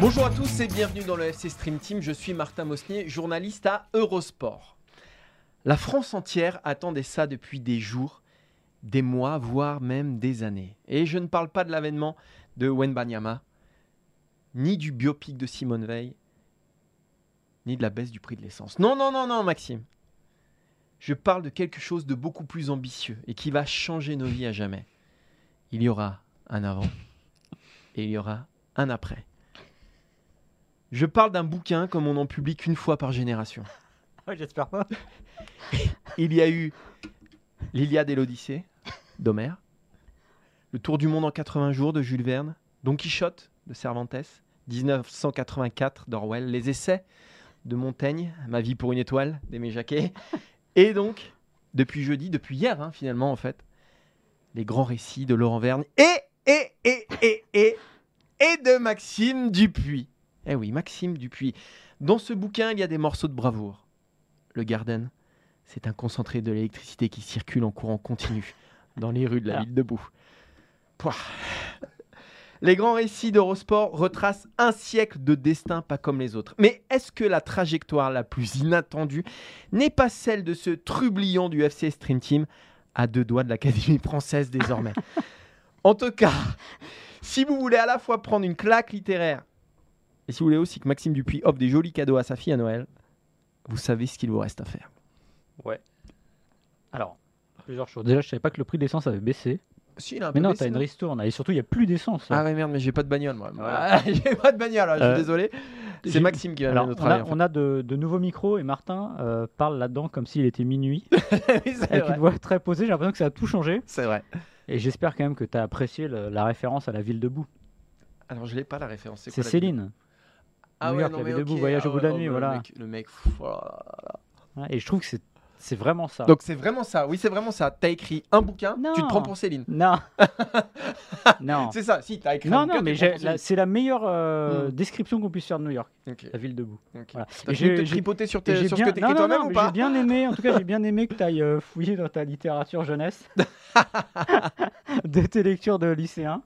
Bonjour à tous et bienvenue dans le FC Stream Team. Je suis Martin Mosnier, journaliste à Eurosport. La France entière attendait ça depuis des jours, des mois, voire même des années. Et je ne parle pas de l'avènement de Wenbanyama, ni du biopic de Simone Veil, ni de la baisse du prix de l'essence. Non, non, non, non, Maxime. Je parle de quelque chose de beaucoup plus ambitieux et qui va changer nos vies à jamais. Il y aura un avant et il y aura un après. Je parle d'un bouquin comme on en publie qu'une fois par génération. J'espère pas. Il y a eu l'Iliade et l'Odyssée d'Homère, Le Tour du monde en 80 jours de Jules Verne, Don Quichotte de Cervantes, 1984 d'Orwell, Les Essais de Montaigne, Ma vie pour une étoile d'Aimé Jacquet, et donc, depuis jeudi, depuis hier hein, finalement en fait, les grands récits de Laurent Verne et, et, et, et, et, et de Maxime Dupuis. Eh oui, Maxime Dupuis. Dans ce bouquin, il y a des morceaux de bravoure. Le Garden, c'est un concentré de l'électricité qui circule en courant continu dans les rues de la Ah. ville de Boue. Pouah. Les grands récits d'Eurosport retracent un siècle de destin pas comme les autres. Mais est-ce que la trajectoire la plus inattendue n'est pas celle de ce trublion du FC Stream Team à deux doigts de l'Académie française désormais? En tout cas, si vous voulez à la fois prendre une claque littéraire et si vous voulez aussi que Maxime Dupuis offre des jolis cadeaux à sa fille à Noël, vous savez ce qu'il vous reste à faire. Ouais. Alors, plusieurs choses. Déjà, je savais pas que le prix de l'essence avait baissé. Si, il a un Mais non, t'as une ristourne. Et surtout, il n'y a plus d'essence. Ah ouais merde, mais j'ai pas de bagnole moi. Voilà. j'ai pas de bagnole, hein, je suis Euh, désolé. C'est j'ai- Maxime qui va Alors, nous on a, on a de, de nouveaux micros et Martin euh, parle là-dedans comme s'il était minuit. Oui, c'est avec vrai. une voix très posée. J'ai l'impression que ça a tout changé. C'est vrai. Et j'espère quand même que tu as apprécié le- la référence à la ville debout. Alors je l'ai pas la référence. C'est quoi, la- Céline. Ah New ouais, York, non, la mais ville debout, ok. voyage au Ah bout de la ouais, nuit, le voilà. mec- Le mec. pff, oh là là. Ouais, Et je trouve que c'est c'est vraiment ça. Donc c'est vraiment ça. Oui, c'est vraiment ça. T'as écrit un bouquin, Non. tu te prends pour Céline. Non. non. C'est ça. Si t'as écrit un Non, bouquin, non, tu mais c'est la meilleure euh, Hmm. description qu'on puisse faire de New York, la ville debout. Voilà. J'ai- tripoter sur, tes- sur bien- ce que t'écris toi-même ou pas j'ai bien aimé, en tout cas j'ai bien aimé que tu ailles fouiller dans ta littérature jeunesse de tes lectures de lycéen.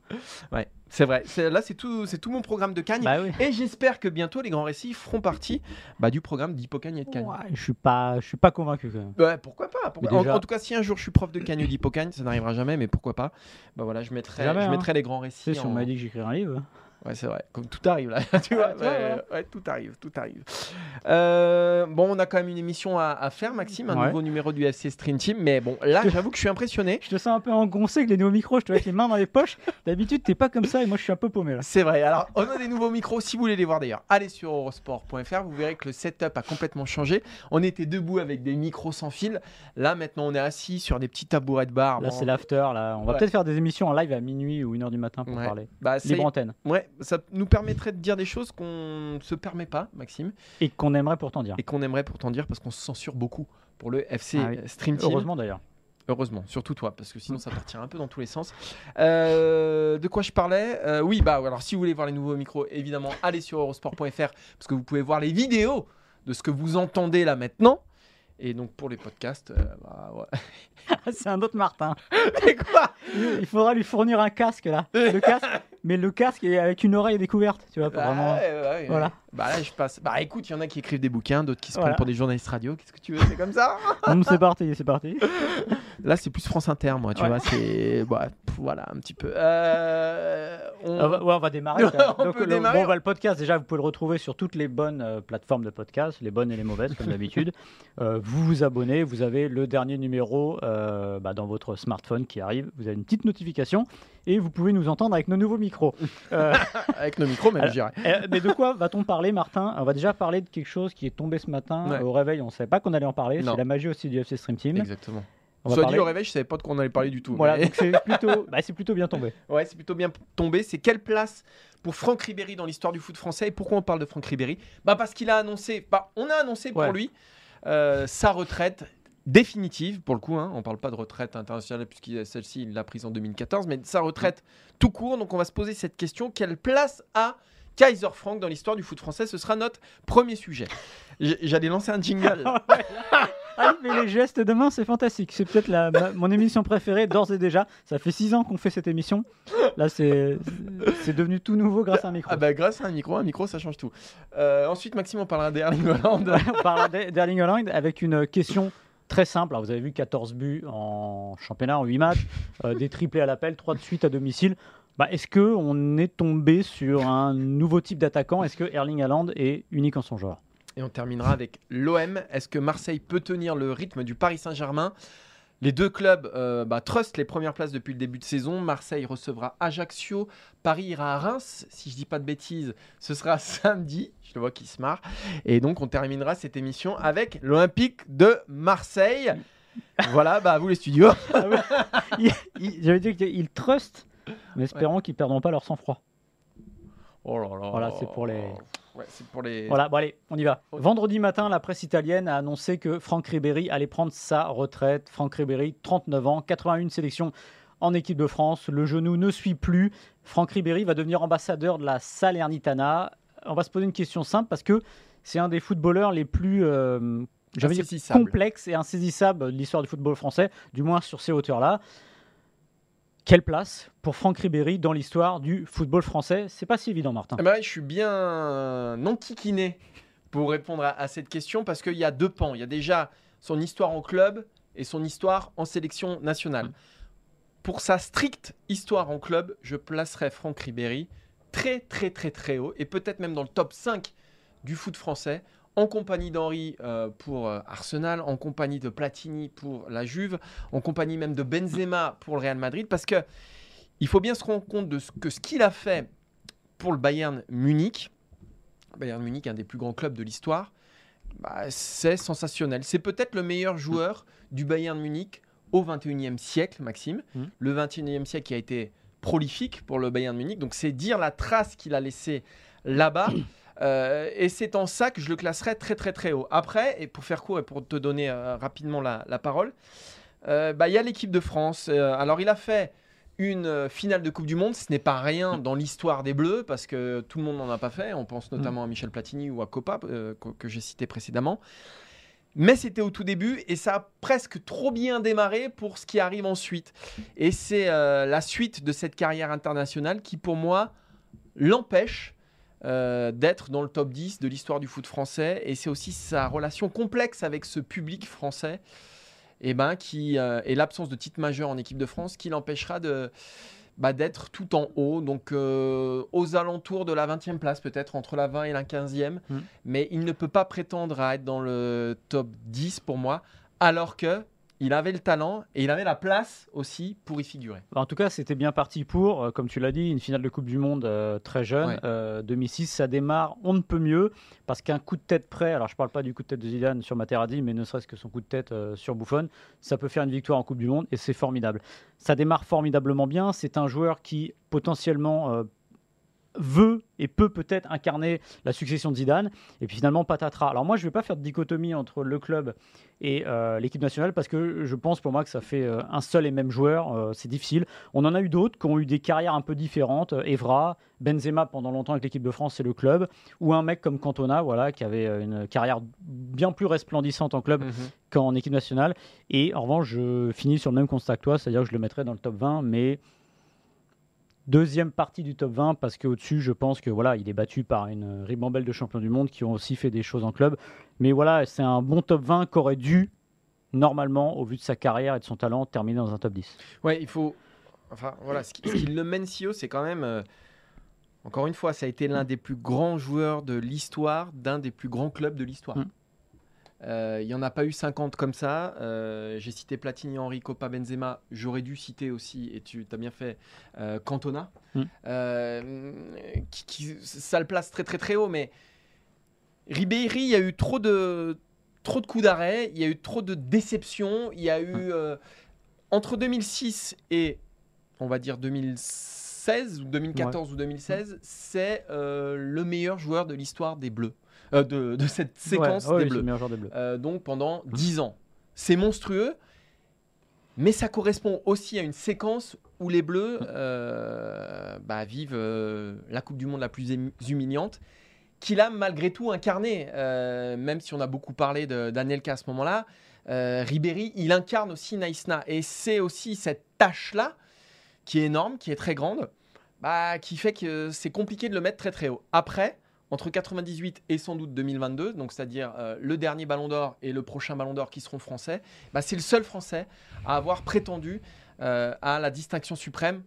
Ouais, c'est vrai. Là, c'est tout, c'est tout mon programme de Cagne. Bah oui. Et j'espère que bientôt les grands récits feront partie bah, du programme d'Hippocagne et de Cagne. Ouais, je suis pas, je suis pas convaincu quand même. Pourquoi pas pourquoi- en, tout cas, si un jour je suis prof de Cagne ou d'Hippocagne, ça n'arrivera jamais, mais pourquoi pas Bah voilà, je mettrai, Jamais, je hein. mettrai les grands Tu récits. si on m'a dit que j'écrirais un livre. Ouais, c'est vrai. Comme tout arrive là. tu vois, ouais, ouais. ouais, tout arrive, tout arrive. Euh, bon, on a quand même une émission à, à faire, Maxime, un Ouais. nouveau numéro du FC Stream Team. Mais bon, là, j'avoue que je suis impressionné. Je te sens un peu engoncé avec les nouveaux micros, je te vois avec les mains dans les poches. D'habitude, t'es pas comme ça et moi je suis un peu paumé là. C'est vrai. Alors, on a des nouveaux micros. Si vous voulez les voir d'ailleurs, allez sur eurosport.fr. Vous verrez que le setup a complètement changé. On était debout avec des micros sans fil. Là, maintenant, on est assis sur des petits tabourets de bar. Là, Bon, c'est l'after. Là, on va Ouais. peut-être faire des émissions en live à minuit ou 1h du matin pour Ouais. parler. Bah, c'est- Libre antenne. ouais, ça nous permettrait de dire des choses qu'on ne se permet pas, Maxime, Et qu'on aimerait pourtant dire. et qu'on aimerait pourtant dire parce qu'on se censure beaucoup pour le FC Ah oui. Stream Team. Heureusement d'ailleurs. Heureusement, surtout toi, parce que sinon ça partira un peu dans tous les sens. Euh, de quoi je parlais Euh, Oui, bah alors si vous voulez voir les nouveaux micros, évidemment, allez sur eurosport.fr parce que vous pouvez voir les vidéos de ce que vous entendez là maintenant. Et donc pour les podcasts, euh, bah, ouais. c'est un autre Martin. Et quoi Il faudra lui fournir un casque là. Le casque, mais le casque est avec une oreille découverte, tu vois, Bah, vraiment. ouais, ouais, ouais. Voilà. Bah là, je passe. Bah écoute, il y en a qui écrivent des bouquins, d'autres qui se Voilà. prennent pour des journalistes radio. Qu'est-ce que tu veux C'est comme ça Hum, c'est parti, c'est parti. Là, c'est plus France Inter, moi, tu vois. C'est. bah, voilà, un petit peu. Euh, on- ouais, on va démarrer. On Donc, peut le, démarrer. bon, bah, le podcast, déjà, vous pouvez le retrouver sur toutes les bonnes euh, plateformes de podcast, les bonnes et les mauvaises, comme d'habitude. Vous vous abonnez, vous avez le dernier numéro euh, bah, dans votre smartphone qui arrive, vous avez une petite notification et vous pouvez nous entendre avec nos nouveaux micros. Euh, Avec nos micros, même, je dirais. euh, mais de quoi va-t-on parler, Martin? On va déjà parler de quelque chose qui est tombé ce matin Ouais. au réveil. On ne savait pas qu'on allait en parler. C'est la magie aussi du FC Stream Team. Exactement. On Soit dit au réveil, je savais pas de quoi on allait parler du tout. Voilà, mais- donc c'est plutôt, bah, c'est plutôt bien tombé. Ouais, c'est plutôt bien tombé. C'est quelle place pour Franck Ribéry dans l'histoire du foot français? Et pourquoi on parle de Franck Ribéry? Bah parce qu'il a annoncé, bah, on a annoncé pour lui euh, sa retraite définitive, pour le coup, hein, on parle pas de retraite internationale puisque celle-ci il l'a prise en 2014, mais sa retraite tout court. Donc on va se poser cette question quelle place a Kaiser Frank dans l'histoire du foot français? Ce sera notre premier sujet. J'allais lancer un jingle. Ah, mais les gestes de main, c'est fantastique. C'est peut-être la- ma- mon émission préférée d'ores et déjà. Ça fait six ans qu'on fait cette émission. Là, c'est c'est devenu tout nouveau grâce à un micro. Ah bah grâce à un micro, un micro ça change tout. Euh, ensuite Maxime on parlera d'Erling Haaland. On parle d'E- d'Erling Haaland avec une question très simple. Alors, vous avez vu 14 buts en championnat en 8 matchs, euh, des triplés à l'appel, 3 de suite à domicile. Bah, Est-ce qu'on est tombé sur un nouveau type d'attaquant? Est-ce que Erling Haaland est unique en son genre? Et on terminera avec l'OM. Est-ce que Marseille peut tenir le rythme du Paris Saint-Germain? Les deux clubs euh, bah, trustent les premières places depuis le début de saison. Marseille recevra Ajaccio. Paris ira à Reims. Si je dis pas de bêtises, ce sera samedi. Je le vois qui se marre. Et donc on terminera cette émission avec l'Olympique de Marseille. voilà, bah à vous les studios. Il- J'avais dit qu'il trust, mais espérons qu'ils ne perdront pas leur sang-froid. Oh là là. Voilà, c'est pour les- Ouais, c'est pour les. Voilà, bon allez, on y va. Vendredi matin, la presse italienne a annoncé que Franck Ribéry allait prendre sa retraite. Franck Ribéry, 39 ans, 81 sélections en équipe de France. Le genou ne suit plus. Franck Ribéry va devenir ambassadeur de la Salernitana. On va se poser une question simple parce que c'est un des footballeurs les plus euh, j'avais dit Insaisissables. complexes et insaisissables de l'histoire du football français, du moins sur ces hauteurs-là. Quelle place pour Franck Ribéry dans l'histoire du football français? C'est pas si évident, Martin. Eh ben, je suis bien non kikiné pour répondre à, à cette question parce qu'il y a deux pans. Il y a déjà son histoire en club et son histoire en sélection nationale. Pour sa stricte histoire en club, je placerais Franck Ribéry très très très très haut et peut-être même dans le top 5 du foot français en compagnie d'Henri euh, pour euh, Arsenal, en compagnie de Platini pour la Juve, en compagnie même de Benzema pour le Real Madrid parce que il faut bien se rendre compte de ce que ce qu'il a fait pour le Bayern Munich, Bayern Munich, un des plus grands clubs de l'histoire, bah, c'est sensationnel. C'est peut-être le meilleur joueur du Bayern Munich au 21e siècle, Maxime. Mhm. Le 21e siècle qui a été prolifique pour le Bayern Munich. Donc c'est dire la trace qu'il a laissée là-bas. Euh, et c'est en ça que je le classerais très très très haut. Après, et pour faire court et pour te donner euh, rapidement la, la parole, euh, bah, il y a l'équipe de France. Alors il a fait une finale de Coupe du Monde, ce n'est pas rien dans l'histoire des Bleus parce que tout le monde n'en a pas fait. On pense notamment à Michel Platini ou à Copa que, que j'ai cité précédemment. Mais c'était au tout début et ça a presque trop bien démarré pour ce qui arrive ensuite. Et c'est la suite de cette carrière internationale qui, pour moi, l'empêche euh, d'être dans le top 10 de l'histoire du foot français. Et c'est aussi sa relation complexe avec ce public français et ben, qui, euh, et l'absence de titre majeur en équipe de France qui l'empêchera de, bah, d'être tout en haut, donc euh, aux alentours de la 20e place, peut-être entre la 20 et la 15e. Mm. Mais il ne peut pas prétendre à être dans le top 10 pour moi, alors que il avait le talent et il avait la place aussi pour y figurer. En tout cas, c'était bien parti pour, euh, comme tu l'as dit, une finale de Coupe du Monde euh, très jeune. Ouais. Euh, 2006, ça démarre, on ne peut mieux, parce qu'un coup de tête près, alors je ne parle pas du coup de tête de Zidane sur Materazzi, mais ne serait-ce que son coup de tête sur Buffon, ça peut faire une victoire en Coupe du Monde et c'est formidable. Ça démarre formidablement bien. C'est un joueur qui potentiellement veut et peut peut-être incarner la succession de Zidane. Et puis finalement, patatras. Alors moi, je ne vais pas faire de dichotomie entre le club et euh, l'équipe nationale parce que je pense pour moi que ça fait euh, un seul et même joueur. Euh, c'est difficile. On en a eu d'autres qui ont eu des carrières un peu différentes. Evra, Benzema pendant longtemps avec l'équipe de France et le club, ou un mec comme Cantona, voilà, qui avait une carrière bien plus resplendissante en club qu'en équipe nationale. Et en revanche, je finis sur le même constat que toi, c'est-à-dire que je le mettrais dans le top 20, mais deuxième partie du top 20 parce qu'au-dessus, je pense que voilà, il est battu par une ribambelle de champions du monde qui ont aussi fait des choses en club. Mais voilà, c'est un bon top 20 qu'aurait dû normalement, au vu de sa carrière et de son talent, terminer dans un top 10. Ouais, il faut. Enfin, voilà, ce qui, ce qui le mène si haut, c'est quand même. euh, encore une fois, ça a été l'un des plus grands joueurs de l'histoire d'un des plus grands clubs de l'histoire. Mm. Euh, Il n'y en a pas eu 50 comme ça. Euh, J'ai cité Platini, Henri, Copa, Benzema. J'aurais dû citer aussi, et tu as bien fait, euh, Cantona. Mm. Euh, qui, qui- ça le place très très très haut, mais Ribéry, il y a eu trop de, trop de coups d'arrêt, il y a eu trop de déceptions. Il y a eu, euh, entre 2006 et, on va dire, 2016 ou 2014 ou 2016, c'est euh, le meilleur joueur de l'histoire des Bleus. Euh, de, de cette séquence Ouais, ouais, des Bleus. le meilleur joueur des Bleus. Euh, donc pendant 10 ans. C'est monstrueux, mais ça correspond aussi à une séquence où les Bleus euh, bah, vivent euh, la Coupe du Monde la plus humiliante, qu'il a malgré tout incarné, euh, même si on a beaucoup parlé de- d'Anelka à ce moment-là. euh, Ribéry, il incarne aussi Naïsna. Et c'est aussi cette tâche-là, qui est énorme, qui est très grande, bah, qui fait que c'est compliqué de le mettre très très haut. Après, entre 98 et sans doute 2022, donc c'est-à-dire euh, le dernier Ballon d'Or et le prochain Ballon d'Or qui seront français, bah, c'est le seul Français à avoir prétendu euh, à la distinction suprême.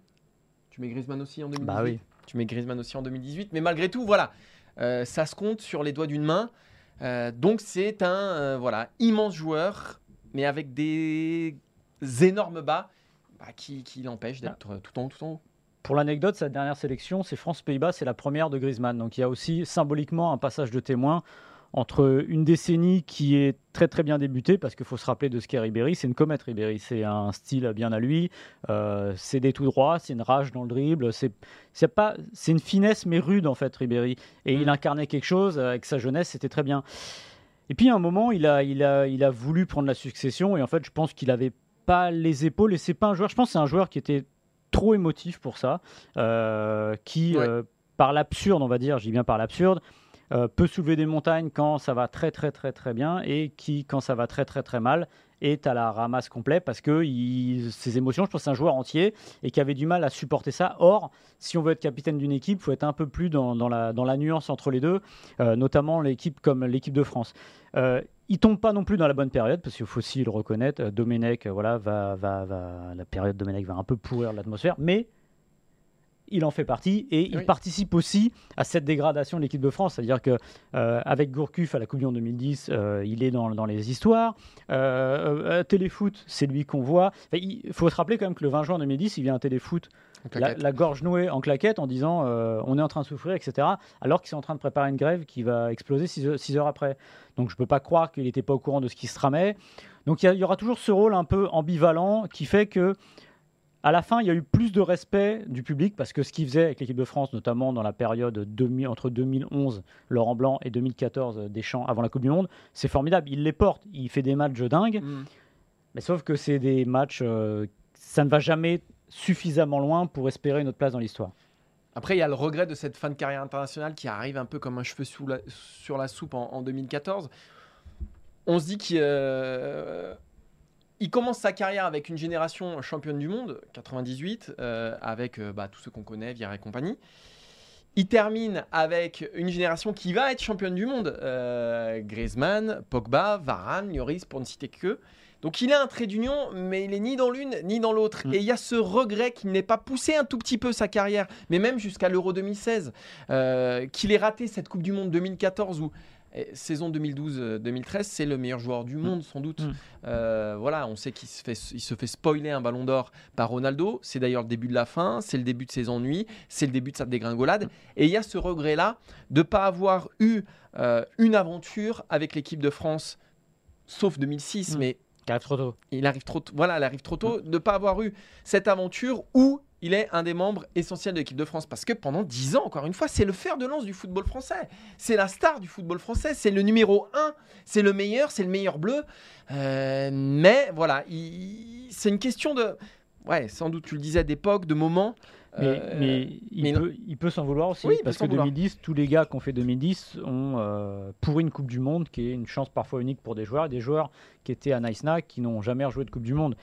Tu mets Griezmann aussi en 2018 Bah oui. Tu mets Griezmann aussi en 2018, mais malgré tout, voilà, euh, ça se compte sur les doigts d'une main. Euh, donc c'est un euh, voilà immense joueur, mais avec des énormes bas bah, qui, qui l'empêchent d'être tout en haut, tout en haut. Pour l'anecdote, sa dernière sélection, c'est France-Pays-Bas, c'est la première de Griezmann. Donc il y a aussi symboliquement un passage de témoin entre une décennie qui est très très bien débutée, parce qu'il faut se rappeler de ce qu'est Ribéry, c'est une comète Ribéry, c'est un style bien à lui, euh, c'est des tout droits, c'est une rage dans le dribble, c'est c'est pas c'est une finesse mais rude en fait Ribéry, et il incarnait quelque chose avec sa jeunesse, c'était très bien. Et puis à un moment, il a, il a, il a voulu prendre la succession, et en fait je pense qu'il avait pas les épaules, et c'est pas un joueur, je pense que c'est un joueur qui était trop émotif pour ça, euh, qui, Ouais. euh, par l'absurde, on va dire, j'y viens par l'absurde, euh, peut soulever des montagnes quand ça va très très très très bien et qui, quand ça va très très très mal, est à la ramasse complet parce que il- ses émotions, je pense c'est un joueur entier et qui avait du mal à supporter ça. Or, si on veut être capitaine d'une équipe, il faut être un peu plus dans, dans la, dans la nuance entre les deux, euh, notamment l'équipe comme l'équipe de France. Euh, il tombe pas non plus dans la bonne période parce qu'il faut aussi le reconnaître. Euh, Domenech, euh, voilà, va, va, va, la période Domenech va un peu pourrir l'atmosphère, mais il en fait partie et il Oui. participe aussi à cette dégradation de l'équipe de France. C'est-à-dire que euh, avec Gourcuff à la Coupe du Monde 2010, euh, il est dans, dans les histoires. Euh, Téléfoot, c'est lui qu'on voit. Enfin, il faut se rappeler quand même que le 20 juin 2010, il vient à Téléfoot la, gorge nouée en claquette en disant euh, on est en train de souffrir, etc. Alors qu'ils sont en train de préparer une grève qui va exploser 6 heures après. Donc je ne peux pas croire qu'il n'était pas au courant de ce qui se tramait. Donc il y aura toujours ce rôle un peu ambivalent qui fait que à la fin, il y a eu plus de respect du public parce que ce qu'il faisait avec l'équipe de France, notamment dans la période 2000 entre 2011, Laurent Blanc, et 2014, euh, Deschamps, avant la Coupe du Monde, c'est formidable. Il les porte, il fait des matchs dingues. Mm. Mais sauf que c'est des matchs, euh, ça ne va jamais suffisamment loin pour espérer une autre place dans l'histoire. Après, il y a le regret de cette fin de carrière internationale qui arrive un peu comme un cheveu sur la soupe en, en 2014. On se dit qu'il euh, commence sa carrière avec une génération championne du monde, 98, euh, avec euh, bah, tous ceux qu'on connaît, Vieira et compagnie. Il termine avec une génération qui va être championne du monde. Griezmann, Pogba, Varane, Lloris, pour ne citer que. Donc il a un trait d'union, mais il est ni dans l'une ni dans l'autre. Mm. Et il y a ce regret qu'il n'ait pas poussé un tout petit peu sa carrière, mais même jusqu'à l'Euro 2016, euh, qu'il ait raté cette Coupe du Monde 2014 où eh, saison 2012-2013, c'est le meilleur joueur du monde sans doute. Mm. Euh, voilà, on sait qu'il se fait, il se fait spoiler un Ballon d'Or par Ronaldo. C'est d'ailleurs le début de la fin, c'est le début de ses ennuis, c'est le début de sa dégringolade. Et il y a ce regret-là de ne pas avoir eu euh, une aventure avec l'équipe de France, sauf 2006, Mm. mais Qui arrive trop tôt. il arrive trop, t- voilà, elle arrive trop tôt, de ne pas avoir eu cette aventure où il est un des membres essentiels de l'équipe de France. Parce que pendant 10 ans, encore une fois, c'est le fer de lance du football français. C'est la star du football français. C'est le numéro 1. C'est le meilleur. C'est le meilleur bleu. Euh, mais voilà, il- c'est une question de. Ouais, sans doute, tu le disais, d'époque, de moment. Mais, Euh, mais il, mais peut, il peut s'en vouloir aussi, Oui, parce que vouloir. 2010, tous les gars qui ont fait 2010 ont euh, pourri une Coupe du Monde, qui est une chance parfois unique pour des joueurs, des joueurs qui étaient à Nice-Na, qui n'ont jamais rejoué de Coupe du Monde.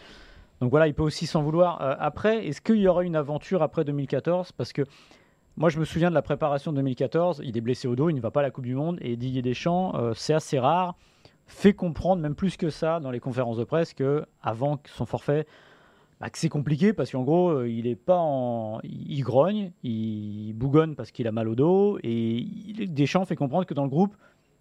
Donc voilà, il peut aussi s'en vouloir. Euh, après, est-ce qu'il y aura une aventure après 2014 Parce que moi, je me souviens de la préparation de 2014, il est blessé au dos, il ne va pas à la Coupe du Monde, et Didier Deschamps, euh, c'est assez rare, fait comprendre, même plus que ça, dans les conférences de presse, que avant son forfait, bah, que c'est compliqué parce qu'en gros, euh, il est pas en, il grogne, il bougonne parce qu'il a mal au dos et Deschamps fait comprendre que dans le groupe,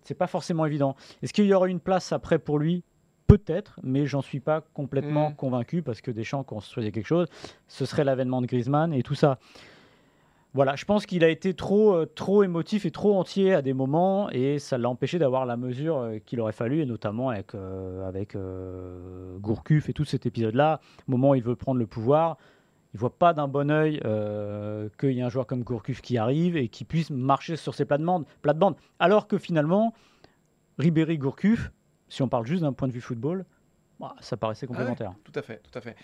c'est pas forcément évident. Est-ce qu'il y aura une place après pour lui? Peut-être, mais j'en suis pas complètement Mm. convaincu parce que Deschamps construisait quelque chose. Ce serait l'avènement de Griezmann et tout ça. Voilà, je pense qu'il a été trop, euh, trop émotif et trop entier à des moments et ça l'a empêché d'avoir la mesure euh, qu'il aurait fallu, et notamment avec, euh, avec euh, Gourcuff et tout cet épisode-là. Au moment où il veut prendre le pouvoir, il voit pas d'un bon oeil qu'il y a un joueur comme Gourcuff qui arrive et qui puisse marcher sur ses plates-bandes. plates-bandes. Alors que finalement, Ribéry-Gourcuff, si on parle juste d'un point de vue football, bah, ça paraissait complémentaire. Tout à fait, tout à fait.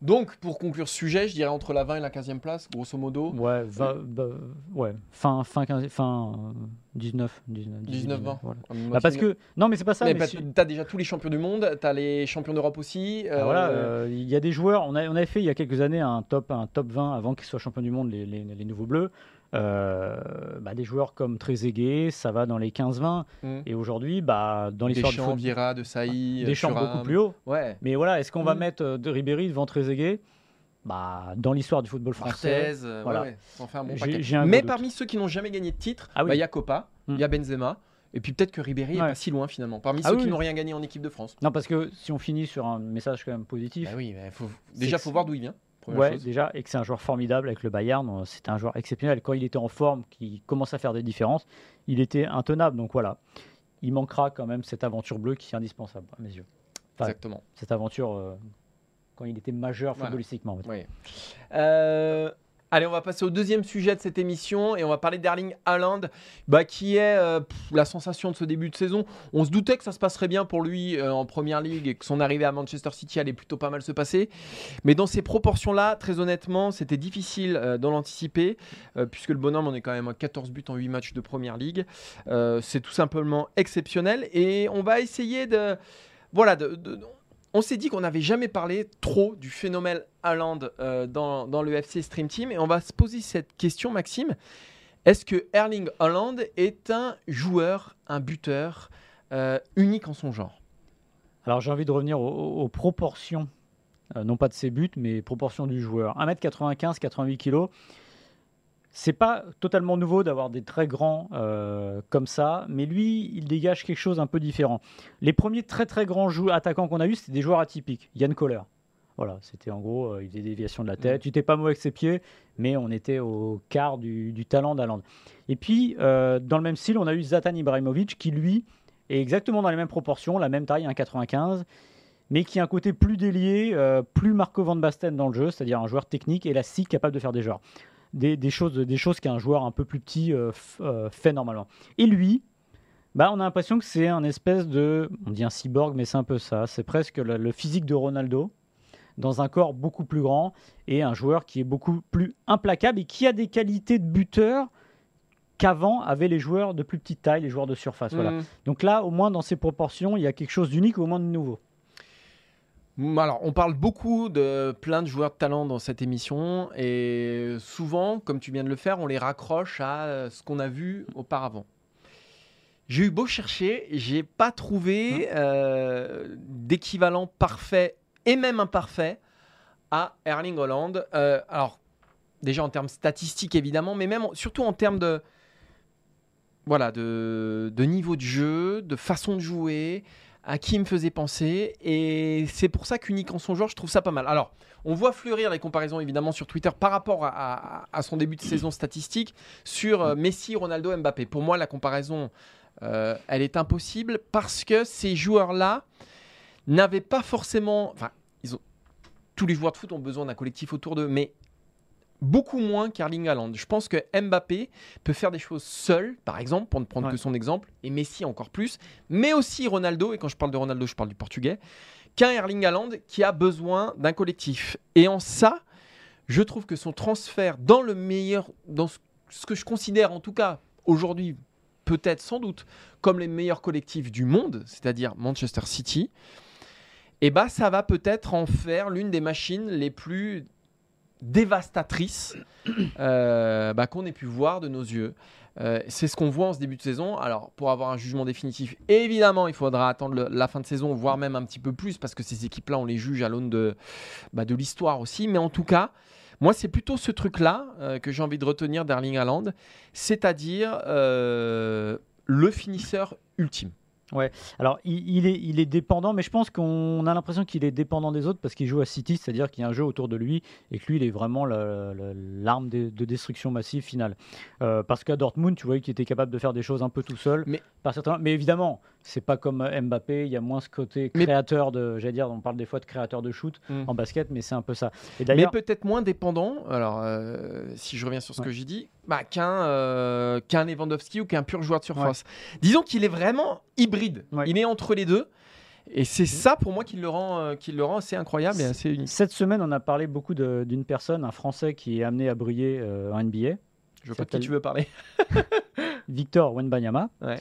Donc, pour conclure ce sujet, je dirais entre la 20 et la 15e place, grosso modo. Ouais, va- bah, ouais, fin, fin, 15 fin euh, 19, 19, 19, 20. voilà. Bah, parce tu- que non, mais c'est pas ça. Mais mais si- t'as déjà tous les champions du monde, t'as les champions d'Europe aussi. Ah, euh, voilà, euh, il y a des joueurs. On, a, on avait fait il y a quelques années un top, un top 20 avant qu'ils soient champions du monde, les, les- les nouveaux bleus. Euh, bah, des joueurs comme Trezeguet, ça va dans les 15-20. hmm. Et aujourd'hui, bah, dans l'histoire du foot, Vieira, De Sailly, Deschamps Thuram. beaucoup plus haut. Ouais. Mais voilà, est-ce qu'on va Mm. mettre euh, de Ribéry devant Trezeguet? Bah, Dans l'histoire du football français. Arthez, euh, voilà. ouais, ouais, bon un Mais doute. parmi ceux qui n'ont jamais gagné de titre, Ah oui. bah, il y a Copa, il Mm. y a Benzema, et puis peut-être que Ribéry est Ouais. pas si loin finalement. Parmi Ah ceux oui, qui n'ont rien gagné en équipe de France. Non, parce que si on finit sur un message quand même positif, Bah oui, mais faut... Déjà que faut voir d'où il vient. Première Ouais, chose. déjà, et que c'est un joueur formidable avec le Bayern. euh, C'était un joueur exceptionnel. Quand il était en forme, qui commence à faire des différences, il était intenable. Donc voilà, il manquera quand même cette aventure bleue qui est indispensable à mes yeux. Enfin, Exactement. Cette aventure euh, quand il était majeur Voilà. footballistiquement. en fait. Oui. Euh, allez, on va passer au deuxième sujet de cette émission et on va parler d'Erling Haaland, bah, qui est euh, la sensation de ce début de saison. On se doutait que ça se passerait bien pour lui euh, en Première Ligue et que son arrivée à Manchester City allait plutôt pas mal se passer. Mais dans ces proportions-là, très honnêtement, c'était difficile euh, d'en l'anticiper euh, puisque le bonhomme en est quand même à 14 buts en 8 matchs de Première Ligue. C'est tout simplement exceptionnel et on va essayer de... Voilà, de- on s'est dit qu'on n'avait jamais parlé trop du phénomène Haaland euh, dans, le FC Stream Team et on va se poser cette question, Maxime. Est-ce que Erling Haaland est un joueur, un buteur euh, unique en son genre? Alors j'ai envie de revenir aux proportions, euh, non pas de ses buts, mais proportions du joueur. 1m95, 88 kg. C'est pas totalement nouveau d'avoir des très grands euh, comme ça, mais lui, il dégage quelque chose un peu différent. Les premiers très très grands joueurs attaquants qu'on a eu, c'était des joueurs atypiques. Yann Kohler. Voilà, c'était en gros, euh, il faisait des déviations de la tête. Il était pas mauvais avec ses pieds, mais on était au quart du, du talent d'Haaland. Et puis, euh, dans le même style, on a eu Zlatan Ibrahimovic qui, lui, est exactement dans les mêmes proportions, la même taille, 1,95, mais qui a un côté plus délié, euh, plus Marco Van Basten dans le jeu, c'est-à-dire un joueur technique, élastique, capable de faire des genres. Des, des choses, des choses qu'un joueur un peu plus petit euh, euh, fait normalement. Et lui, bah, on a l'impression que c'est un espèce de, on dit un cyborg, mais c'est un peu ça. C'est presque le, le physique de Ronaldo dans un corps beaucoup plus grand et un joueur qui est beaucoup plus implacable et qui a des qualités de buteur qu'avant avaient les joueurs de plus petite taille, les joueurs de surface. Voilà. Hmm. Donc là, au moins dans ces proportions, il y a quelque chose d'unique ou au moins de nouveau. Alors, on parle beaucoup de plein de joueurs de talent dans cette émission et souvent, comme tu viens de le faire, on les raccroche à euh, ce qu'on a vu auparavant. J'ai eu beau chercher, j'ai pas trouvé euh, d'équivalent parfait et même imparfait à Erling Holland. Euh, alors, déjà en termes statistiques évidemment, mais même surtout en termes de voilà de, de niveau de jeu, de façon de jouer, à qui me faisait penser. Et c'est pour ça qu'unique en son genre, je trouve ça pas mal. Alors, on voit fleurir les comparaisons évidemment sur Twitter par rapport à, son début de saison statistique sur euh, Messi, Ronaldo, Mbappé. Pour moi, la comparaison, euh, elle est impossible parce que ces joueurs-là n'avaient pas forcément. Enfin, tous les joueurs de foot ont besoin d'un collectif autour d'eux, mais beaucoup moins qu'Erling Haaland. Je pense que Mbappé peut faire des choses seul, par exemple, pour ne prendre Ouais. que son exemple, et Messi encore plus, mais aussi Ronaldo, et quand je parle de Ronaldo, je parle du portugais, qu'un Erling Haaland qui a besoin d'un collectif. Et en ça, je trouve que son transfert dans le meilleur, dans ce, que je considère en tout cas aujourd'hui, peut-être sans doute, comme les meilleurs collectifs du monde, c'est-à-dire Manchester City, et bah ça va peut-être en faire l'une des machines les plus dévastatrices euh, bah, qu'on ait pu voir de nos yeux. Euh, c'est ce qu'on voit en ce début de saison. Alors, pour avoir un jugement définitif, évidemment, il faudra attendre la fin de saison, voire même un petit peu plus, parce que ces équipes-là, on les juge à l'aune de, bah, de l'histoire aussi. Mais en tout cas, moi, c'est plutôt ce truc-là euh, que j'ai envie de retenir d'Erling Haaland, c'est-à-dire le finisseur ultime. Alors, il, il est, il est dépendant, mais je pense qu'on a l'impression qu'il est dépendant des autres parce qu'il joue à City, c'est-à-dire qu'il y a un jeu autour de lui et que lui, il est vraiment la- la- l'arme de, de destruction massive finale. Euh, parce qu'à Dortmund, tu voyais qu'il était capable de faire des choses un peu tout seul. Mais- par certains... mais évidemment, c'est pas comme Mbappé, il y a moins ce côté créateur de. J'allais dire, on parle des fois de créateur de shoot Mm. en basket, mais c'est un peu ça. Et Mais peut-être moins dépendant, alors euh, si je reviens sur ce Ouais. que j'ai dit, bah, qu'un euh, qu'un Lewandowski ou qu'un pur joueur de surface. Disons qu'il est vraiment hybride. Ouais. Il est entre les deux. Et c'est ça pour moi qui le rend, euh, qui le rend assez incroyable et assez unique. cette semaine, on a parlé beaucoup d'une personne, un Français qui est amené à briller euh, en NBA. Je vois pas de qui tu veux parler. Victor Wenbanyama. Ouais.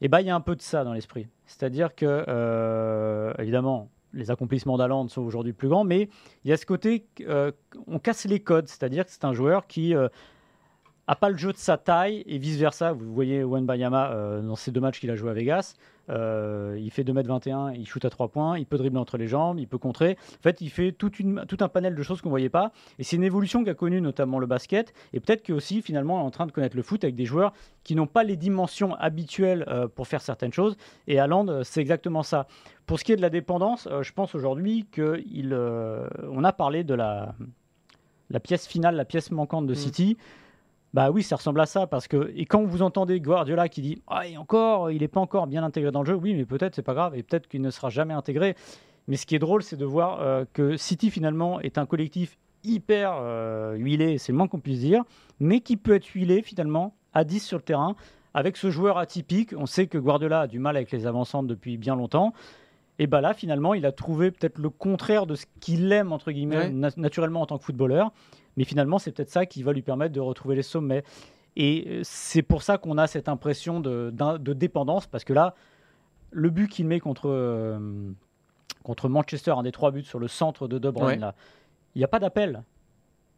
Et bah il y a un peu de ça dans l'esprit. C'est-à-dire que euh, évidemment les accomplissements d'Aland sont aujourd'hui plus grands, mais il y a ce côté euh, on casse les codes, c'est-à-dire que c'est un joueur qui euh, a pas le jeu de sa taille et vice versa. Vous voyez Wenbanyama euh, dans ces deux matchs qu'il a joué à Vegas, euh, il fait 2m21, il shoot à 3 points, il peut dribbler entre les jambes, il peut contrer. En fait, il fait une, tout un panel de choses qu'on ne voyait pas. Et c'est une évolution qu'a connue notamment le basket. Et peut-être que aussi, finalement, on est en train de connaître le foot avec des joueurs qui n'ont pas les dimensions habituelles euh, pour faire certaines choses. Et Haaland, c'est exactement ça. Pour ce qui est de la dépendance, euh, je pense aujourd'hui qu'on on a parlé de la, la pièce finale, la pièce manquante de Mm. City. Bah oui, ça ressemble à ça parce que et quand vous entendez Guardiola qui dit ah et encore, il n'est pas encore bien intégré dans le jeu, oui, mais peut-être c'est pas grave et peut-être qu'il ne sera jamais intégré. Mais ce qui est drôle, c'est de voir euh, que City finalement est un collectif hyper euh, huilé, c'est le moins qu'on puisse dire, mais qui peut être huilé finalement à 10 sur le terrain avec ce joueur atypique. On sait que Guardiola a du mal avec les avancantes depuis bien longtemps. Et bah là, finalement, il a trouvé peut-être le contraire de ce qu'il aime, entre guillemets, Ouais. na- naturellement en tant que footballeur. Mais finalement, c'est peut-être ça qui va lui permettre de retrouver les sommets. Et euh, c'est pour ça qu'on a cette impression de, dépendance, parce que là, le but qu'il met contre, euh, contre Manchester, un des trois buts sur le centre de De Bruyne, Ouais. là, il n'y a pas d'appel.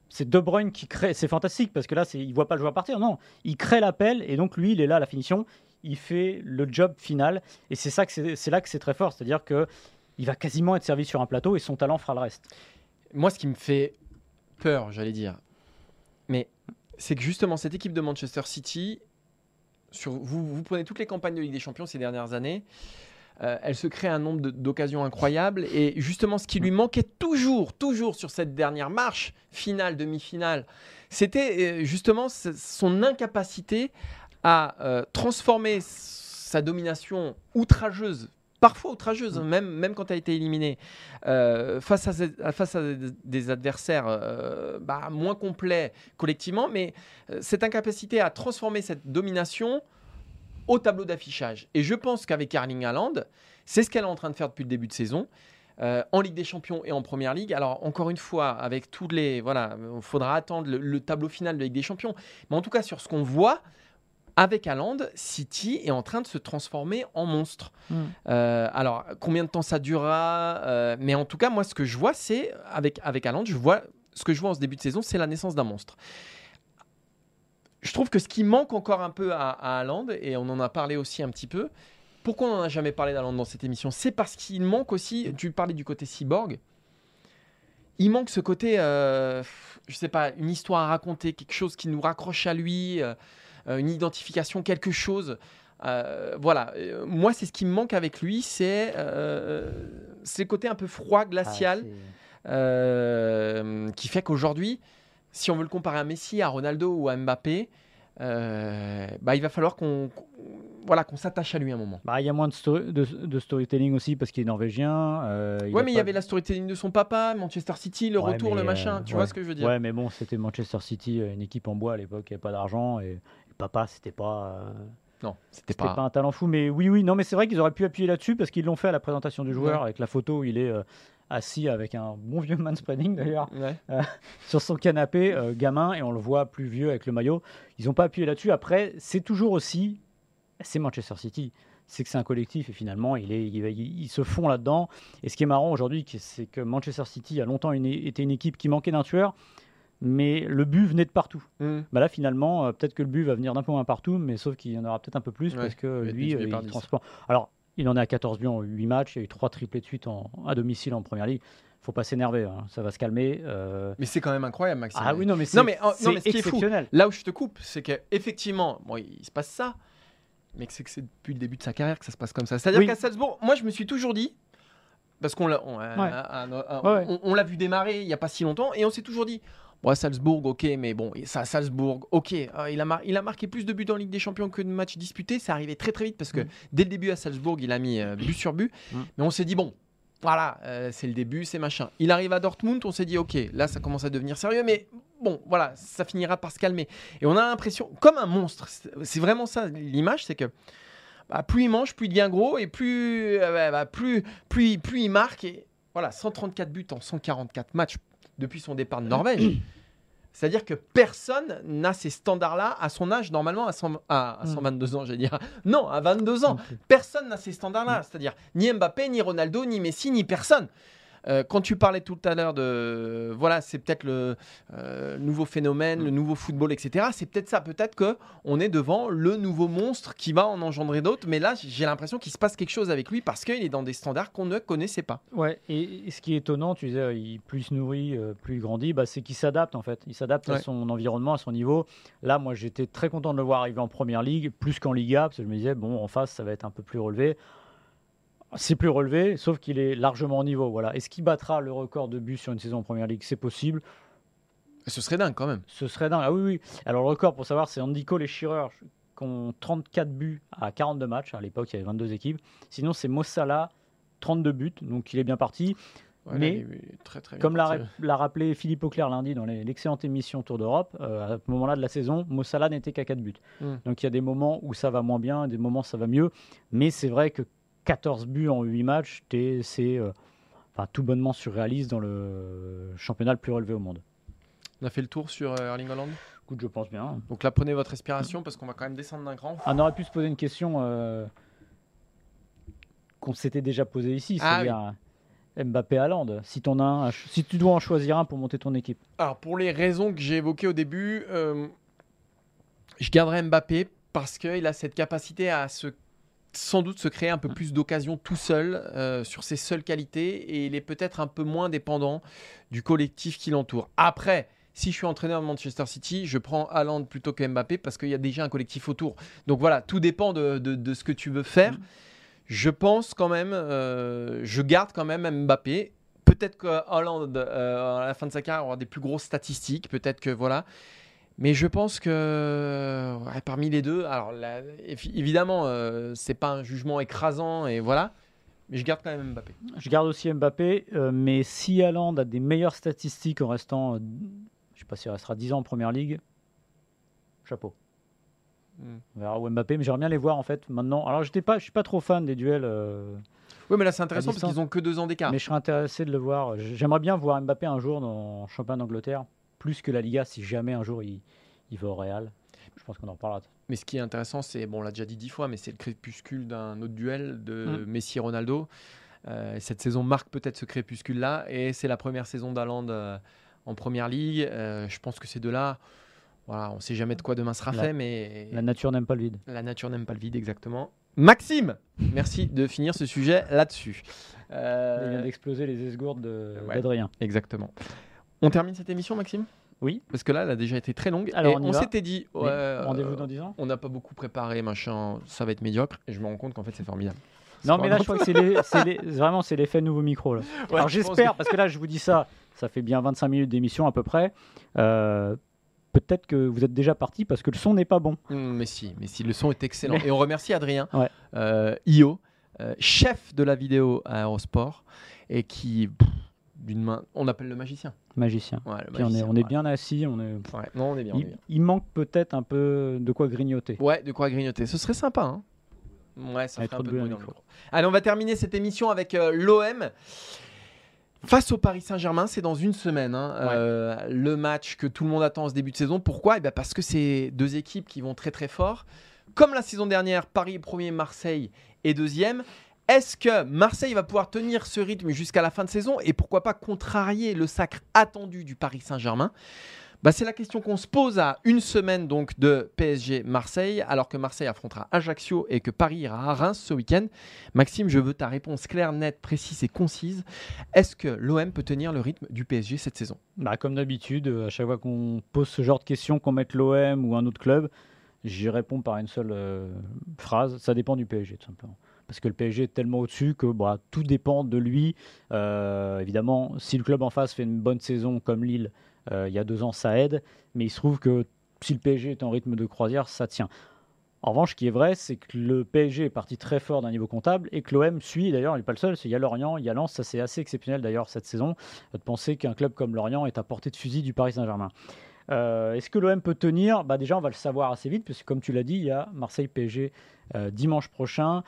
C'est De Bruyne qui crée. C'est fantastique parce que là, il voit pas le joueur partir. Non, il crée l'appel et donc lui, il est là à la finition. Il fait le job final et c'est ça que c'est, c'est là que c'est très fort. C'est-à-dire que il va quasiment être servi sur un plateau et son talent fera le reste. Moi, ce qui me fait peur, j'allais dire, mais c'est que justement cette équipe de Manchester City, sur, vous, prenez toutes les campagnes de Ligue des Champions ces dernières années, euh, elle se crée un nombre d'occasions incroyables. Et justement ce qui lui manquait toujours, toujours sur cette dernière marche finale, demi-finale, c'était euh, justement son incapacité à euh, transformer sa domination outrageuse, parfois outrageuse, même, même quand elle a été éliminée, euh, face, à, face à des- adversaires euh, bah, moins complets collectivement, mais euh, cette incapacité à transformer cette domination au tableau d'affichage. Et je pense qu'avec Erling Haaland, c'est ce qu'elle est en train de faire depuis le début de saison. euh, en Ligue des Champions et en Première Ligue. Alors encore une fois, avec tous les voilà, il faudra attendre le, le tableau final de Ligue des Champions. Mais en tout cas, sur ce qu'on voit, avec Haaland, City est en train de se transformer en monstre. Euh, alors, combien de temps ça durera euh, Mais en tout cas, moi, ce que je vois, c'est avec avec Haaland, je vois ce que je vois en ce début de saison, c'est la naissance d'un monstre. Je trouve que ce qui manque encore un peu à, à Haaland, et on en a parlé aussi un petit peu, pourquoi on n'en a jamais parlé d'Haaland dans cette émission C'est parce qu'il manque aussi, tu parlais du côté cyborg, il manque ce côté, euh, je sais pas, une histoire à raconter, quelque chose qui nous raccroche à lui, euh, une identification, quelque chose. Euh, voilà, Euh, moi c'est ce qui me manque avec lui, c'est euh, c'est le côté un peu froid, glacial, Ah, euh, qui fait qu'aujourd'hui, si on veut le comparer à Messi, à Ronaldo ou à Mbappé, euh, bah, il va falloir qu'on voilà, qu'on s'attache à lui un moment. Bah, il y a moins de, story- de, de storytelling aussi parce qu'il est norvégien. euh, il ouais, mais il y avait la storytelling de son papa, Manchester City, le Ouais, retour, mais, le machin, euh, tu ouais. vois ce que je veux dire Ouais, mais bon, c'était Manchester City, euh, une équipe en bois à l'époque, il n'y avait pas d'argent et papa, c'était pas, euh, Non, c'était pas. pas... un talent fou. Mais oui, oui, non, mais c'est vrai qu'ils auraient pu appuyer là-dessus parce qu'ils l'ont fait à la présentation du joueur Ouais. avec la photo où il est euh, assis avec un bon vieux manspreading d'ailleurs Ouais. sur son canapé, euh, gamin, et on le voit plus vieux avec le maillot. Ils n'ont pas appuyé là-dessus. Après, c'est toujours aussi, c'est Manchester City. C'est que c'est un collectif et finalement, il est, il, il- ils se font là-dedans. Et ce qui est marrant aujourd'hui, c'est que Manchester City a longtemps une- été une équipe qui manquait d'un tueur, mais le but venait de partout. Mm. Bah là, finalement, euh, peut-être que le but va venir d'un peu moins partout, mais sauf qu'il y en aura peut-être un peu plus Ouais, parce que lui, euh, il 10. transport. Alors, il en est à 14 buts en 8 matchs, il y a eu 3 triplés de suite en- à domicile en première ligue. faut pas s'énerver, hein, ça va se calmer. euh. Mais c'est quand même incroyable, Maxime. Ah oui, non, mais c'est Non, mais, oh, non, mais ce qui est fou, exceptionnel. Là où je te coupe, c'est que effectivement, bon, il se passe ça, mais c'est que c'est depuis le début de sa carrière que ça se passe comme ça. C'est-à-dire Oui. qu'à Salzbourg, moi je me suis toujours dit, parce qu'on l'a, on, Ouais. Ouais, on- l'a vu démarrer il n'y a pas si longtemps, et on s'est toujours dit, bon, à Salzbourg, ok, mais bon, ça, Salzbourg, ok, euh, il, a mar- il a marqué plus de buts en Ligue des Champions que de matchs disputés, c'est arrivé très très vite parce que Mm. dès le début à Salzbourg, il a mis euh, but sur but, Mm. mais on s'est dit, bon. Voilà, euh, c'est le début, c'est machin. Il arrive à Dortmund, on s'est dit, ok, là ça commence à devenir sérieux, mais bon, voilà, ça finira par se calmer. Et on a l'impression, comme un monstre, c'est vraiment ça l'image, c'est que bah, plus il mange, plus il devient gros, et plus, euh, bah, plus, plus, plus il marque. Et voilà, 134 buts en 144 matchs depuis son départ de Norvège. C'est-à-dire que personne n'a ces standards-là à son âge, normalement à, 100 à- à Mm. 122 ans, j'allais dire. Non, à 22 ans. Personne n'a ces standards-là. C'est-à-dire ni Mbappé, ni Ronaldo, ni Messi, ni personne. Euh, quand tu parlais tout à l'heure de voilà, c'est peut-être le euh, nouveau phénomène, le nouveau football, etc. C'est peut-être ça. Peut-être que on est devant le nouveau monstre qui va en engendrer d'autres. Mais là, j'ai l'impression qu'il se passe quelque chose avec lui parce qu'il est dans des standards qu'on ne connaissait pas. Ouais, et, et ce qui est étonnant, tu disais, il, plus il se nourrit, euh, plus il grandit, bah, c'est qu'il s'adapte en fait. Il s'adapte à son environnement, à son niveau. Là, moi, j'étais très content de le voir arriver en première ligue, plus qu'en Liga, parce que je me disais, bon, en face, ça va être un peu plus relevé. C'est plus relevé, sauf qu'il est largement au niveau. Voilà. Est-ce qu'il battra le record de buts sur une saison en première ligue? C'est possible. Ce serait dingue quand même. Ce serait dingue. Ah oui, oui. Alors, le record, pour savoir, c'est Andy Cole et Shearer qui ont 34 buts à 42 matchs. À l'époque, il y avait 22 équipes. Sinon, c'est Mossala, 32 buts. Donc, il est bien parti. Ouais, Mais, très, très bien Comme l'a rappelé Philippe Auclair lundi dans les- l'excellente émission Tour d'Europe, euh, à ce moment-là de la saison, Mossala n'était qu'à 4 buts. Mm. Donc il y a des moments où ça va moins bien, des moments où ça va mieux. Mais c'est vrai que 14 buts en 8 matchs, t'es- c'est euh, enfin, tout bonnement surréaliste dans le championnat le plus relevé au monde. On a fait le tour sur euh, Erling Haaland? Écoute, je pense bien. Donc là, prenez votre respiration parce qu'on va quand même descendre d'un cran. Ah, on aurait pu se poser une question euh, qu'on s'était déjà posée ici, Ah c'est-à-dire Mbappé Haaland. Si, as un si tu dois en choisir un pour monter ton équipe. Alors, pour les raisons que j'ai évoquées au début, euh, je garderai Mbappé parce qu'il a cette capacité à se, sans doute se créer un peu plus d'occasions tout seul euh, sur ses seules qualités et il est peut-être un peu moins dépendant du collectif qui l'entoure. Après, si je suis entraîneur de Manchester City, je prends Haaland plutôt que Mbappé parce qu'il y a déjà un collectif autour. Donc voilà, tout dépend de, de- de ce que tu veux faire. Je pense quand même, euh, je garde quand même Mbappé. Peut-être que euh, à la fin de sa carrière, aura des plus grosses statistiques. Peut-être que voilà. Mais je pense que ouais, parmi les deux, alors là, évidemment, euh, c'est pas un jugement écrasant et voilà. Mais je garde quand même Mbappé. Je garde aussi Mbappé, euh, mais si Haaland a des meilleures statistiques en restant, euh, je sais pas s'il restera 10 ans en première ligue, chapeau. Mm. On verra où Mbappé, mais j'aimerais bien les voir en fait maintenant. Alors j'étais pas, je suis pas trop fan des duels, euh, Oui, mais là c'est intéressant parce qu'ils ont que deux ans d'écart. mais je serais intéressé de le voir. J'aimerais bien voir Mbappé un jour dans le championnat d'Angleterre, plus que la Liga, si jamais un jour il, il va au Real. Je pense qu'on en reparlera. Mais ce qui est intéressant, c'est, bon, on l'a déjà dit dix fois, mais c'est le crépuscule d'un autre duel de Mm. Messi et Ronaldo. Euh, cette saison marque peut-être ce crépuscule-là, et c'est la première saison d'Haaland euh, en première ligue. Euh, je pense que ces deux-là, voilà, on ne sait jamais de quoi demain sera La- fait, mais La nature n'aime pas le vide. la nature n'aime pas le vide, exactement. Maxime, merci de finir ce sujet là-dessus. Euh, Il vient d'exploser les esgourdes de- ouais. d'Adrien. exactement. On termine cette émission, Maxime? Oui. Parce que là, elle a déjà été très longue. Alors, et on s'était dit, Oui. ouais, euh, Rendez-vous dans 10 ans on n'a pas beaucoup préparé, machin, ça va être médiocre. Et je me rends compte qu'en fait, c'est formidable. Non, mais là, je crois que c'est vraiment c'est l'effet nouveau micro. Là. Ouais, Alors j'espère, parce que là, je vous dis ça, ça fait bien 25 minutes d'émission à peu près. Euh, Peut-être que vous êtes déjà parti parce que le son n'est pas bon. Mm, Mais si, mais si, le son est excellent. Mais- Et on remercie Adrien, Ouais. euh, IO, chef de la vidéo à Aerosport, et qui, pff, d'une main, on appelle le magicien. Magicien. Ouais, le Puis on est, magicien, on est ouais. bien assis. On est... Ouais, non, on est bien. on est Il, bien. il manque peut-être un peu de quoi grignoter. Ouais, de quoi grignoter. Ce serait sympa, hein Ouais, ça ferait un peu de bruit dans le micro. Allez, on va terminer cette émission avec euh, l'OM. Face au Paris Saint-Germain, c'est dans une semaine. hein, euh, le match que tout le monde attend en ce début de saison. Pourquoi? Eh ben Parce que c'est deux équipes qui vont très très fort. Comme la saison dernière, Paris est premier, Marseille est deuxième. Est-ce que Marseille va pouvoir tenir ce rythme jusqu'à la fin de saison et pourquoi pas contrarier le sacre attendu du Paris Saint-Germain? Bah, c'est la question qu'on se pose à une semaine donc de PSG Marseille, alors que Marseille affrontera Ajaccio et que Paris ira à Reims ce week-end. Maxime, je veux ta réponse claire, nette, précise et concise. Est-ce que l'OM peut tenir le rythme du PSG cette saison? Bah, comme d'habitude, euh, à chaque fois qu'on pose ce genre de questions, qu'on mette l'OM ou un autre club, J'y réponds par une seule euh, phrase, ça dépend du PSG tout simplement. Parce que le PSG est tellement au-dessus que bah, tout dépend de lui. Euh, évidemment, si le club en face fait une bonne saison comme Lille il y a deux ans, ça aide. Mais il se trouve que si le PSG est en rythme de croisière, ça tient. En revanche, ce qui est vrai, c'est que le PSG est parti très fort d'un niveau comptable et que l'OM suit. D'ailleurs, il n'est pas le seul. Il y a Lorient, il y a Lens. Ça, c'est assez exceptionnel d'ailleurs cette saison de penser qu'un club comme Lorient est à portée de fusil du Paris Saint-Germain. Euh, est-ce que l'OM peut tenir? Bah Déjà, on va le savoir assez vite, puisque comme tu l'as dit, il y a Marseille-PSG euh, dimanche prochain.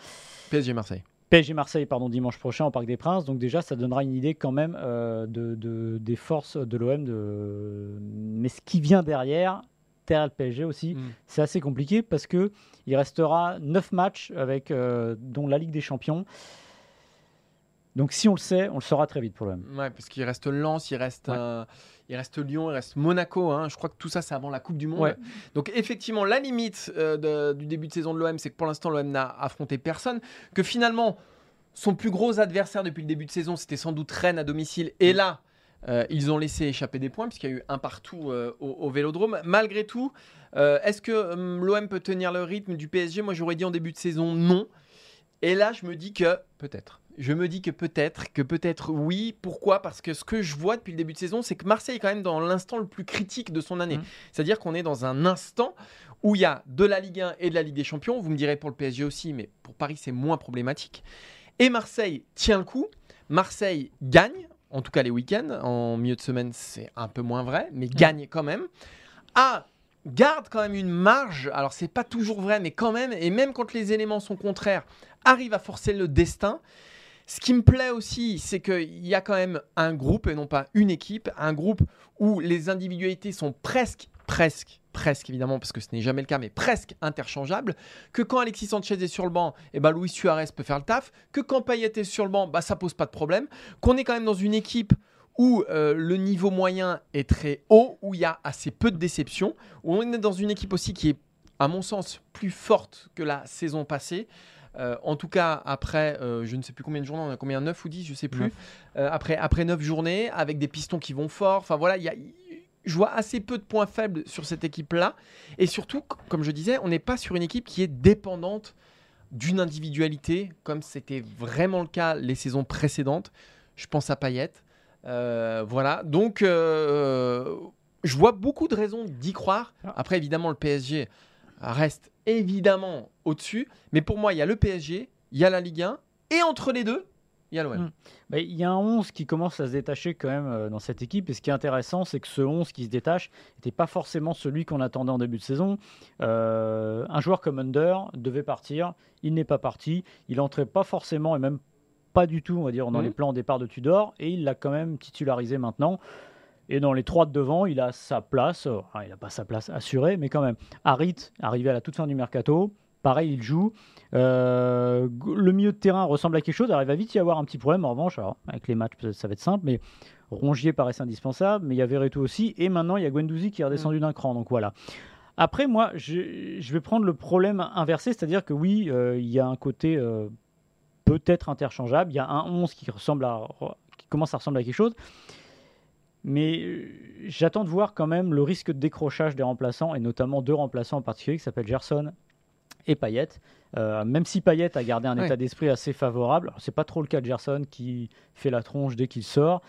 PSG-Marseille. PSG Marseille, pardon, dimanche prochain au Parc des Princes. Donc déjà, ça donnera une idée quand même euh, de, des forces de l'OM. De... Mais ce qui vient derrière, le PSG aussi, mm. c'est assez compliqué parce que il restera 9 matchs avec dont la Ligue des Champions. Donc si on le sait, on le saura très vite pour l'OM. Ouais, parce qu'il reste Lens, il reste, euh, il reste Lyon, il reste Monaco. Hein. Je crois que tout ça, c'est avant la Coupe du Monde. Donc effectivement, la limite euh, du début de saison de l'OM, c'est que pour l'instant, l'OM n'a affronté personne. Que finalement, son plus gros adversaire depuis le début de saison, c'était sans doute Rennes à domicile. Et là, euh, ils ont laissé échapper des points puisqu'il y a eu un partout au, au, Vélodrome. Malgré tout, est-ce que l'OM peut tenir le rythme du PSG Moi, j'aurais dit en début de saison non. Et là, je me dis que peut-être je me dis que peut-être, que peut-être oui. Pourquoi? Parce que ce que je vois depuis le début de saison, c'est que Marseille est quand même dans l'instant le plus critique de son année. Mmh. C'est-à-dire qu'on est dans un instant où il y a de la Ligue 1 et de la Ligue des Champions. Vous me direz pour le PSG aussi, mais pour Paris, c'est moins problématique. Et Marseille tient le coup. Marseille gagne, en tout cas les week-ends. En milieu de semaine, c'est un peu moins vrai, mais mmh. gagne quand même. A garde quand même une marge. Alors, c'est pas toujours vrai, mais quand même. Et même quand les éléments sont contraires, arrive à forcer le destin. Ce qui me plaît aussi, c'est qu'il y a quand même un groupe, et non pas une équipe, un groupe où les individualités sont presque, presque, presque évidemment, parce que ce n'est jamais le cas, mais presque interchangeables, que quand Alexis Sanchez est sur le banc, et eh ben Luis Suarez peut faire le taf, que quand Payet est sur le banc, bah, ça pose pas de problème, qu'on est quand même dans une équipe où euh, le niveau moyen est très haut, où il y a assez peu de déceptions, où on est dans une équipe aussi qui est, à mon sens, plus forte que la saison passée. Euh, en tout cas, après, euh, je ne sais plus combien de journées, on a combien 9 ou 10, je ne sais plus. Euh, après, après 9 journées, avec des pistons qui vont fort. Enfin voilà, y a, je vois assez peu de points faibles sur cette équipe-là. Et surtout, comme je disais, on n'est pas sur une équipe qui est dépendante d'une individualité, comme c'était vraiment le cas les saisons précédentes. Je pense à Payet. voilà, donc je vois beaucoup de raisons d'y croire. Ah. Après, évidemment, le PSG reste évidemment au-dessus. Mais pour moi, il y a le PSG, il y a la Ligue 1, et entre les deux, il y a l'OM. Hmm. Bah, il y a un 11 qui commence à se détacher quand même euh, dans cette équipe. Et ce qui est intéressant, c'est que ce 11 qui se détache n'était pas forcément celui qu'on attendait en début de saison. Euh, un joueur comme Under devait partir. Il n'est pas parti. Il n'entrait pas forcément, et même pas du tout, on va dire, dans hmm. les plans au départ de Tudor. Et il l'a quand même titularisé maintenant. Et dans les trois de devant, il a sa place. il n'a pas sa place assurée, mais quand même. Harit, arrivé à la toute fin du mercato, pareil, il joue. Euh, le milieu de terrain ressemble à quelque chose. Alors, il va vite y avoir un petit problème, en revanche. avec les matchs, ça va être simple, mais Rongier paraissait indispensable. Mais il y a Verretou aussi. Et maintenant, il y a Guendouzi qui est redescendu mm. d'un cran. Donc voilà. Après, moi, je, vais prendre le problème inversé, c'est-à-dire que oui, euh, il y a un côté euh, peut-être interchangeable. Il y a un 11 qui, ressemble à, qui commence à ressembler à quelque chose. Mais euh, j'attends de voir quand même le risque de décrochage des remplaçants, et notamment deux remplaçants en particulier qui s'appellent Gerson et Payet. Euh, même si Payet a gardé un état d'esprit assez favorable, c'est pas trop le cas de Gerson qui fait la tronche dès qu'il sort.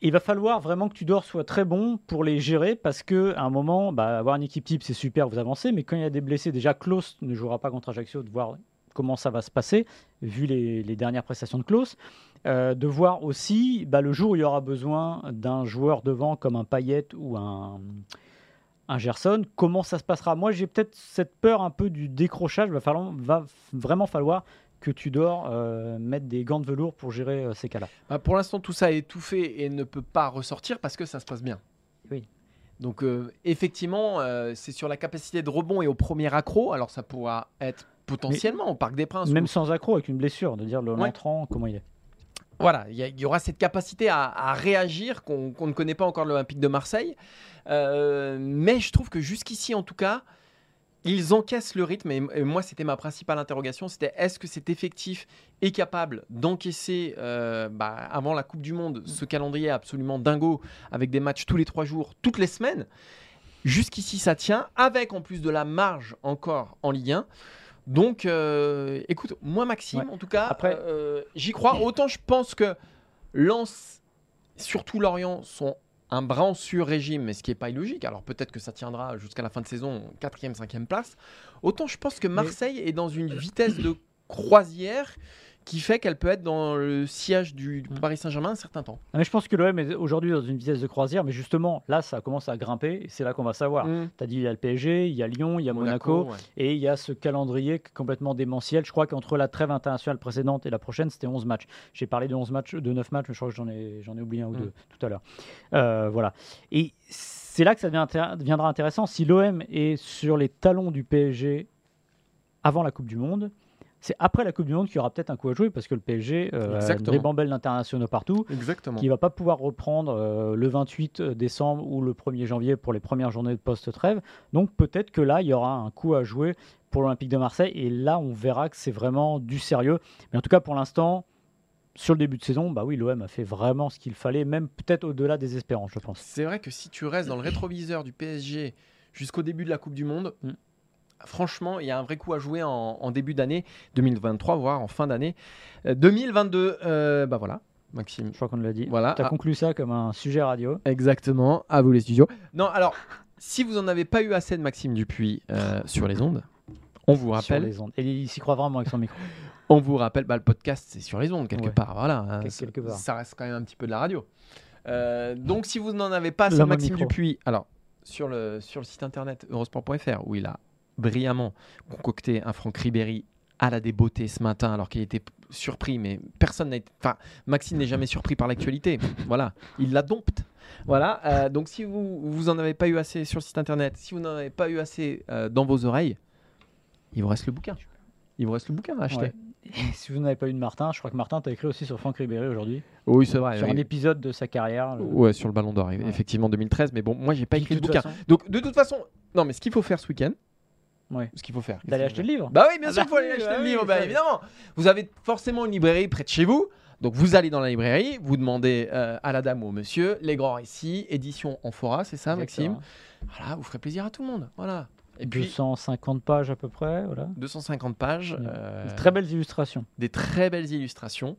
Il va falloir vraiment que Tudor soit très bon pour les gérer parce que à un moment, bah, avoir une équipe type c'est super, vous avancez, mais quand il y a des blessés, déjà Klaus ne jouera pas contre Ajaccio, de voir comment ça va se passer vu les, les dernières prestations de Klaus. Euh, de voir aussi bah, le jour où il y aura besoin d'un joueur devant comme un Payet ou un, un Gerson, comment ça se passera? Moi, j'ai peut-être cette peur un peu du décrochage. Il va, falloir, va vraiment falloir que tu dors euh, mettre des gants de velours pour gérer euh, ces cas-là. Bah, pour l'instant, tout ça est étouffé et ne peut pas ressortir parce que ça se passe bien. Oui. Donc effectivement, c'est sur la capacité de rebond et au premier accro. Alors ça pourra être potentiellement au Parc des Princes. Même sans accro, avec une blessure, de dire le l'entrant, comment il est. Voilà, il y, aura cette capacité à, réagir qu'on ne connaît pas encore l'Olympique de Marseille. Euh, mais je trouve que jusqu'ici, en tout cas, ils encaissent le rythme. Et, moi, c'était ma principale interrogation. C'était est-ce que cet effectif est capable d'encaisser, euh, bah, avant la Coupe du Monde, ce calendrier absolument dingo avec des matchs tous les trois jours, toutes les semaines? Jusqu'ici, ça tient, avec en plus de la marge encore en Ligue 1. Donc, euh, écoute, moi, Maxime, Ouais. en tout cas, Après- euh, j'y crois. Autant je pense que Lens, surtout Lorient, sont un brin en sur-régime, mais ce qui n'est pas illogique. Alors peut-être que ça tiendra jusqu'à la fin de saison, 4e, 5e place. Autant je pense que Marseille est dans une vitesse de croisière qui fait qu'elle peut être dans le siège du, du Mm. Paris Saint-Germain un certain temps. Ah, Mais je pense que l'OM est aujourd'hui dans une vitesse de croisière, mais justement, là, ça commence à grimper et c'est là qu'on va savoir. Mm. Tu as dit, il y a le PSG, il y a Lyon, il y a Monaco, ouais. et il y a ce calendrier complètement démentiel. Je crois qu'entre la trêve internationale précédente et la prochaine, c'était 11 matchs. J'ai parlé de 11 matchs, de 9 matchs, mais je crois que j'en ai, j'en ai oublié un ou Mm. deux tout à l'heure. Euh, voilà. Et c'est là que ça deviendra intéressant. Si l'OM est sur les talons du PSG avant la Coupe du Monde, c'est après la Coupe du Monde qu'il y aura peut-être un coup à jouer parce que le PSG euh, a des bambelles d'internationaux partout Exactement. qui va pas pouvoir reprendre euh, le 28 décembre ou le 1er janvier pour les premières journées de post-trêve. Donc peut-être que là, il y aura un coup à jouer pour l'Olympique de Marseille et là, on verra que c'est vraiment du sérieux. Mais en tout cas, pour l'instant, sur le début de saison, bah oui, l'OM a fait vraiment ce qu'il fallait, même peut-être au-delà des espérances, je pense. C'est vrai que si tu restes dans le rétroviseur du PSG jusqu'au début de la Coupe du Monde, Mm. Franchement, il y a un vrai coup à jouer en, en début d'année 2023, voire en fin d'année Euh, 2022. euh, bah voilà, Maxime. Je crois qu'on l'a dit. Voilà. Tu as Ah. conclu ça comme un sujet radio. Exactement, à vous les studios. Non, alors, si vous en avez pas eu assez de Maxime Dupuis euh, sur les ondes, on vous Sur rappelle, les ondes. Et il s'y croit vraiment avec son micro. on vous rappelle, bah, le podcast c'est sur les ondes quelque Ouais. part, voilà. hein, quelque part. Ça reste quand même un petit peu de la radio. Euh, donc, si vous n'en avez pas assez Maxime micro. Dupuis, alors sur le sur le site internet eurosport.fr où il a brillamment concocté un Franck Ribéry à la débeauté ce matin alors qu'il était surpris, mais personne n'a été. Enfin, Maxime n'est jamais surpris par l'actualité. Voilà, il la dompte. Voilà, euh, donc si vous vous en avez pas eu assez sur le site internet, si vous n'en avez pas eu assez euh, dans vos oreilles, il vous reste le bouquin. Il vous reste le bouquin à acheter. Ouais. Si vous n'avez pas eu de Martin, je crois que Martin t'a écrit aussi sur Franck Ribéry aujourd'hui, Oui, c'est vrai. sur oui. un épisode de sa carrière. le- Ouais, sur le Ballon d'Or, Ouais. effectivement 2013. Mais bon, moi j'ai pas écrit de le bouquin. façon- Donc de toute façon, non, mais ce qu'il faut faire ce week-end, Ce qu'il faut faire, D'aller acheter le livre. Bah oui, bien Ah sûr, bah il faut aller acheter bah le oui, livre, bah évidemment. Vous avez forcément une librairie près de chez vous. Donc vous allez dans la librairie, vous demandez euh, à la dame ou au monsieur les grands récits, édition Amphora, c'est ça, Maxime. Voilà, vous ferez plaisir à tout le monde. Voilà. Et puis 250 pages à peu près, voilà. 250 pages, Ouais. euh, Très belles illustrations. des très belles illustrations.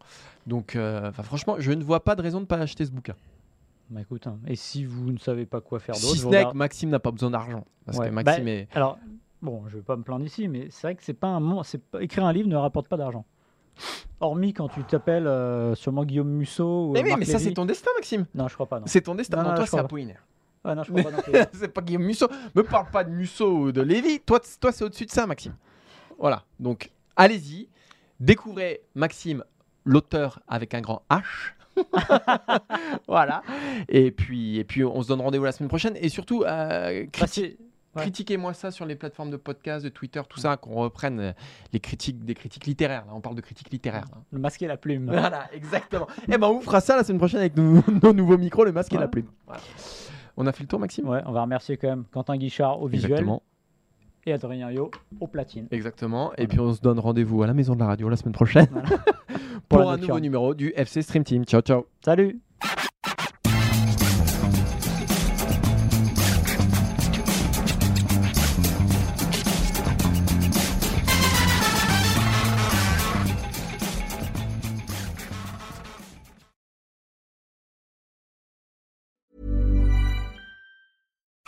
Donc, euh, franchement, je ne vois pas de raison de ne pas acheter ce bouquin. Bah, écoute, hein, et si vous ne savez pas quoi faire d'autre, Si ce n'est que Maxime n'a pas besoin d'argent. Parce Ouais, que Maxime bah, est. Alors, bon, je vais pas me plaindre ici, mais c'est vrai que c'est pas un c'est écrire un livre ne rapporte pas d'argent. Hormis quand tu t'appelles euh, sûrement Guillaume Musso ou Mais oui, Marc mais ça, c'est ton destin, Maxime. Non, je crois pas. C'est ton destin. Non, Non, non, toi, c'est. Apollinaire. Ah, non, je crois pas c'est pas Guillaume Musso. Me parle pas de Musso ou de Lévy. Toi, toi c'est au-dessus de ça, Maxime. Voilà. Donc, allez-y. Découvrez Maxime, l'auteur avec un grand H. voilà. Et puis, et puis, on se donne rendez-vous la semaine prochaine. Et surtout, euh, Bah, ouais. critiquez-moi ça sur les plateformes de podcast, de Twitter, tout ça, qu'on reprenne euh, les critiques, des critiques littéraires. Là, on parle de critiques littéraires. là. Le masque et la plume. Voilà, exactement. Et ben, on vous fera ça la semaine prochaine avec nos, nos nouveaux micros, le masque et la plume. Voilà. On a fait le tour, Maxime? Ouais, on va remercier quand même Quentin Guichard au visuel Exactement. et Adrien Yo au platine. Exactement. Et puis on se donne rendez-vous à la maison de la radio la semaine prochaine Voilà. pour, un nouveau numéro du FC Stream Team. Ciao, ciao. Salut